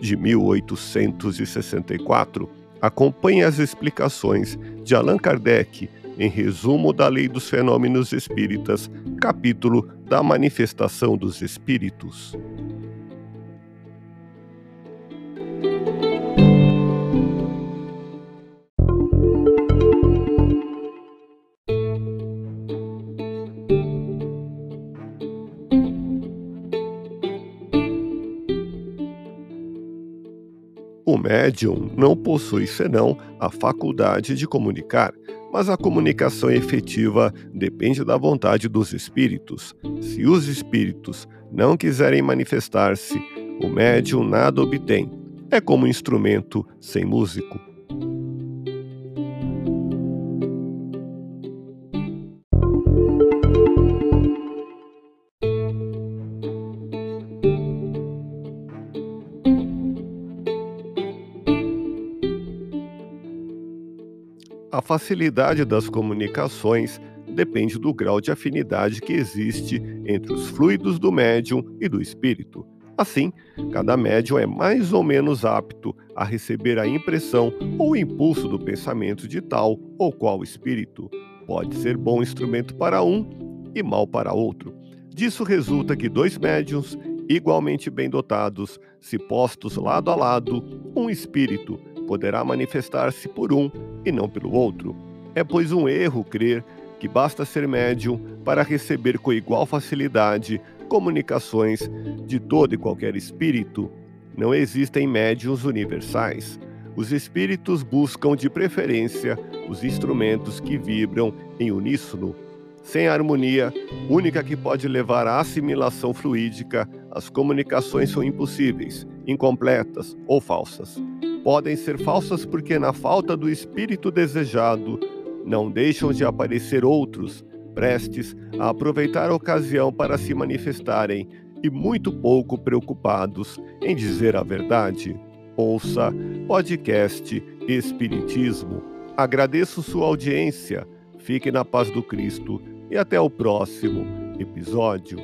de 1864. Acompanhe as explicações de Allan Kardec em Resumo da Lei dos Fenômenos Espíritas, capítulo da Manifestação dos Espíritos. O médium não possui senão a faculdade de comunicar, mas a comunicação efetiva depende da vontade dos espíritos. Se os espíritos não quiserem manifestar-se, o médium nada obtém. É como um instrumento sem músico. A facilidade das comunicações depende do grau de afinidade que existe entre os fluidos do médium e do espírito. Assim, cada médium é mais ou menos apto a receber a impressão ou impulso do pensamento de tal ou qual espírito. Pode ser bom instrumento para um e mal para outro. Disso resulta que dois médiums, igualmente bem dotados, se postos lado a lado, um espírito poderá manifestar-se por um e não pelo outro. É, pois, um erro crer que basta ser médium para receber com igual facilidade comunicações de todo e qualquer espírito. Não existem médiums universais. Os espíritos buscam de preferência os instrumentos que vibram em uníssono. Sem harmonia, única que pode levar à assimilação fluídica, as comunicações são impossíveis, incompletas ou falsas podem ser falsas porque, na falta do espírito desejado, não deixam de aparecer outros, prestes a aproveitar a ocasião para se manifestarem e muito pouco preocupados em dizer a verdade. Ouça podcast Espiritismo. Agradeço sua audiência. Fique na paz do Cristo e até o próximo episódio.